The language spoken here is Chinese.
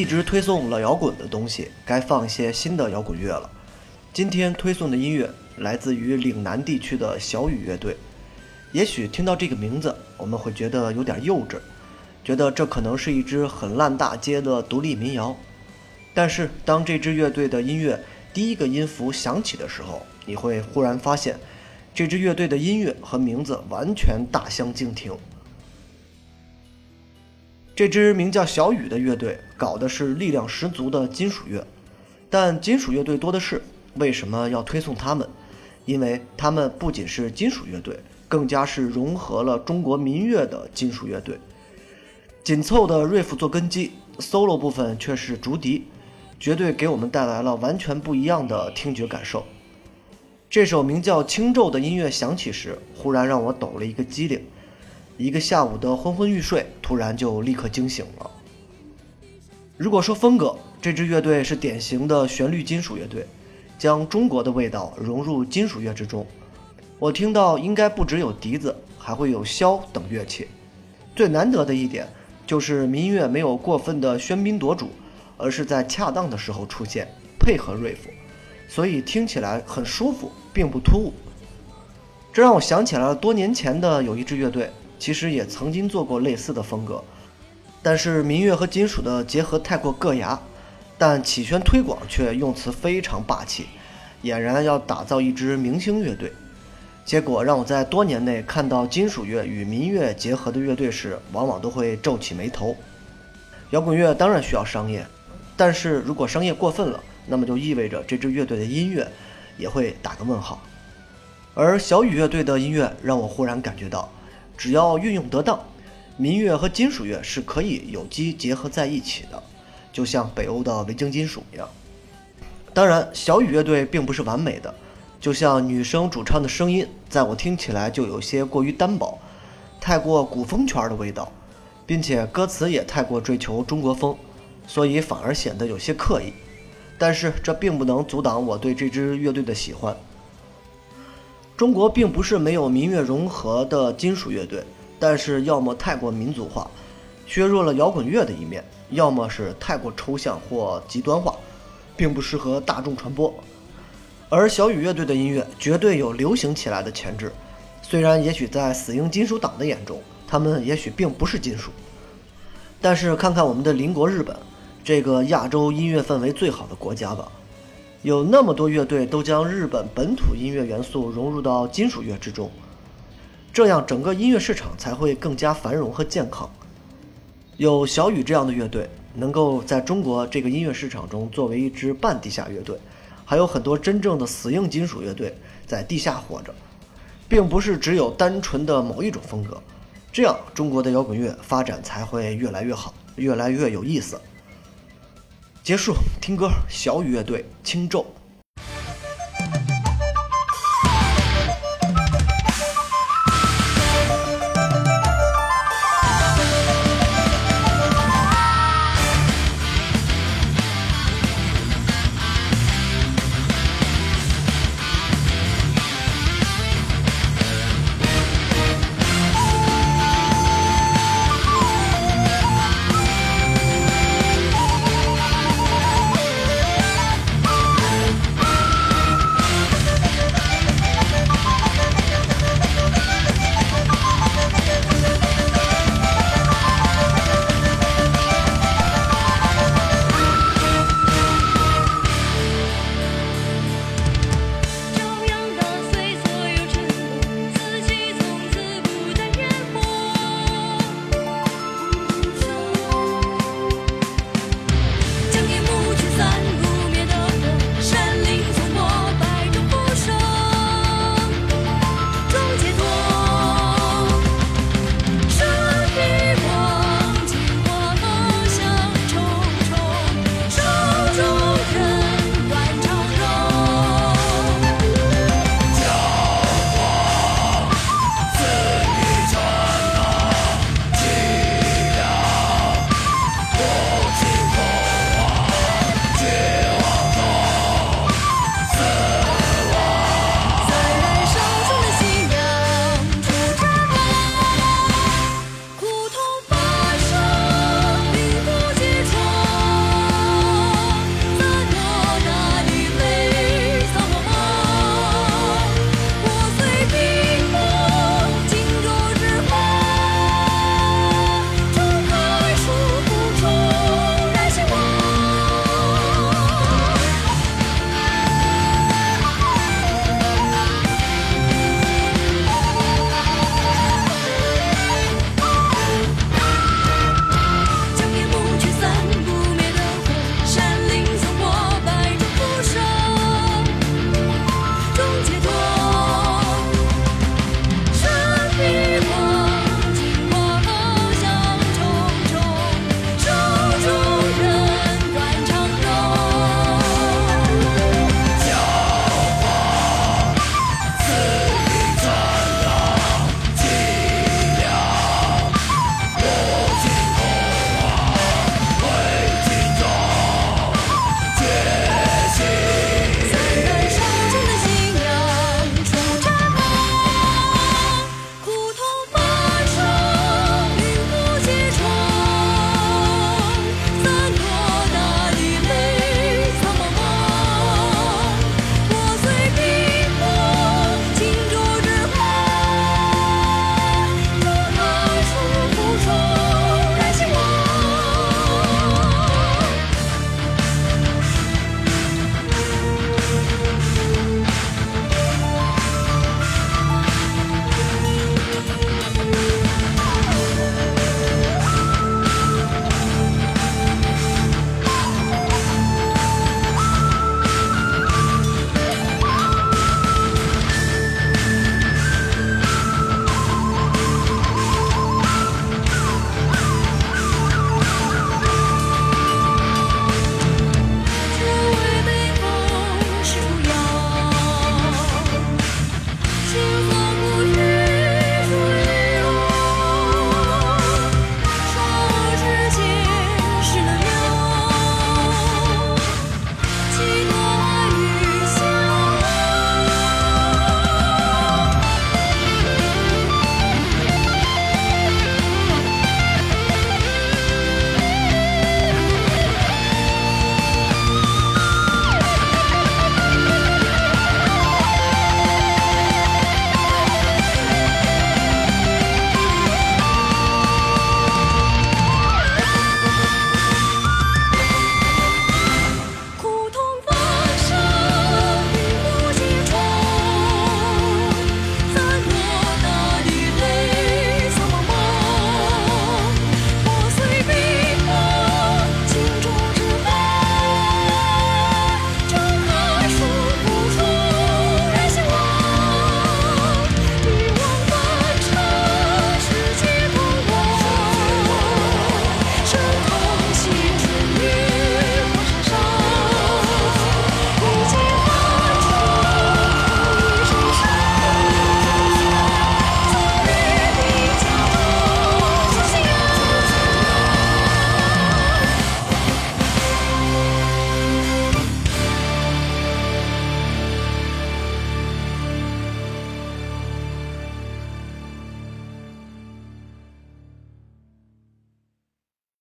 一直推送老摇滚的东西，该放一些新的摇滚乐了。今天推送的音乐来自于岭南地区的小雨乐队。也许听到这个名字，我们会觉得有点幼稚，觉得这可能是一支很烂大街的独立民谣。但是当这支乐队的音乐第一个音符响起的时候，你会忽然发现，这支乐队的音乐和名字完全大相径庭。这支名叫小雨的乐队搞的是力量十足的金属乐，但金属乐队多的是，为什么要推送他们？因为他们不仅是金属乐队，更加是融合了中国民乐的金属乐队。紧凑的 riff 做根基，solo 部分却是竹笛，绝对给我们带来了完全不一样的听觉感受。这首名叫《轻咒》的音乐响起时，忽然让我抖了一个机灵。一个下午的昏昏欲睡，突然就立刻惊醒了。如果说风格，这支乐队是典型的旋律金属乐队，将中国的味道融入金属乐之中。我听到应该不只有笛子，还会有箫等乐器。最难得的一点就是民乐没有过分的喧宾夺主，而是在恰当的时候出现，配合 riff，所以听起来很舒服，并不突兀。这让我想起来了多年前的有一支乐队。其实也曾经做过类似的风格，但是民乐和金属的结合太过硌牙，但起轩推广却用词非常霸气，俨然要打造一支明星乐队。结果让我在多年内看到金属乐与民乐结合的乐队时，往往都会皱起眉头。摇滚乐当然需要商业，但是如果商业过分了，那么就意味着这支乐队的音乐也会打个问号。而小雨乐队的音乐让我忽然感觉到。只要运用得当，民乐和金属乐是可以有机结合在一起的，就像北欧的维京金属一样。当然，小雨乐队并不是完美的，就像女生主唱的声音，在我听起来就有些过于单薄，太过古风圈的味道，并且歌词也太过追求中国风，所以反而显得有些刻意。但是这并不能阻挡我对这支乐队的喜欢。中国并不是没有民乐融合的金属乐队，但是要么太过民族化，削弱了摇滚乐的一面；要么是太过抽象或极端化，并不适合大众传播。而小雨乐队的音乐绝对有流行起来的潜质，虽然也许在死硬金属党的眼中，他们也许并不是金属，但是看看我们的邻国日本，这个亚洲音乐氛围最好的国家吧。有那么多乐队都将日本本土音乐元素融入到金属乐之中，这样整个音乐市场才会更加繁荣和健康。有小雨这样的乐队能够在中国这个音乐市场中作为一支半地下乐队，还有很多真正的死硬金属乐队在地下活着，并不是只有单纯的某一种风格，这样中国的摇滚乐发展才会越来越好，越来越有意思。结束，听歌，小雨乐队，轻咒。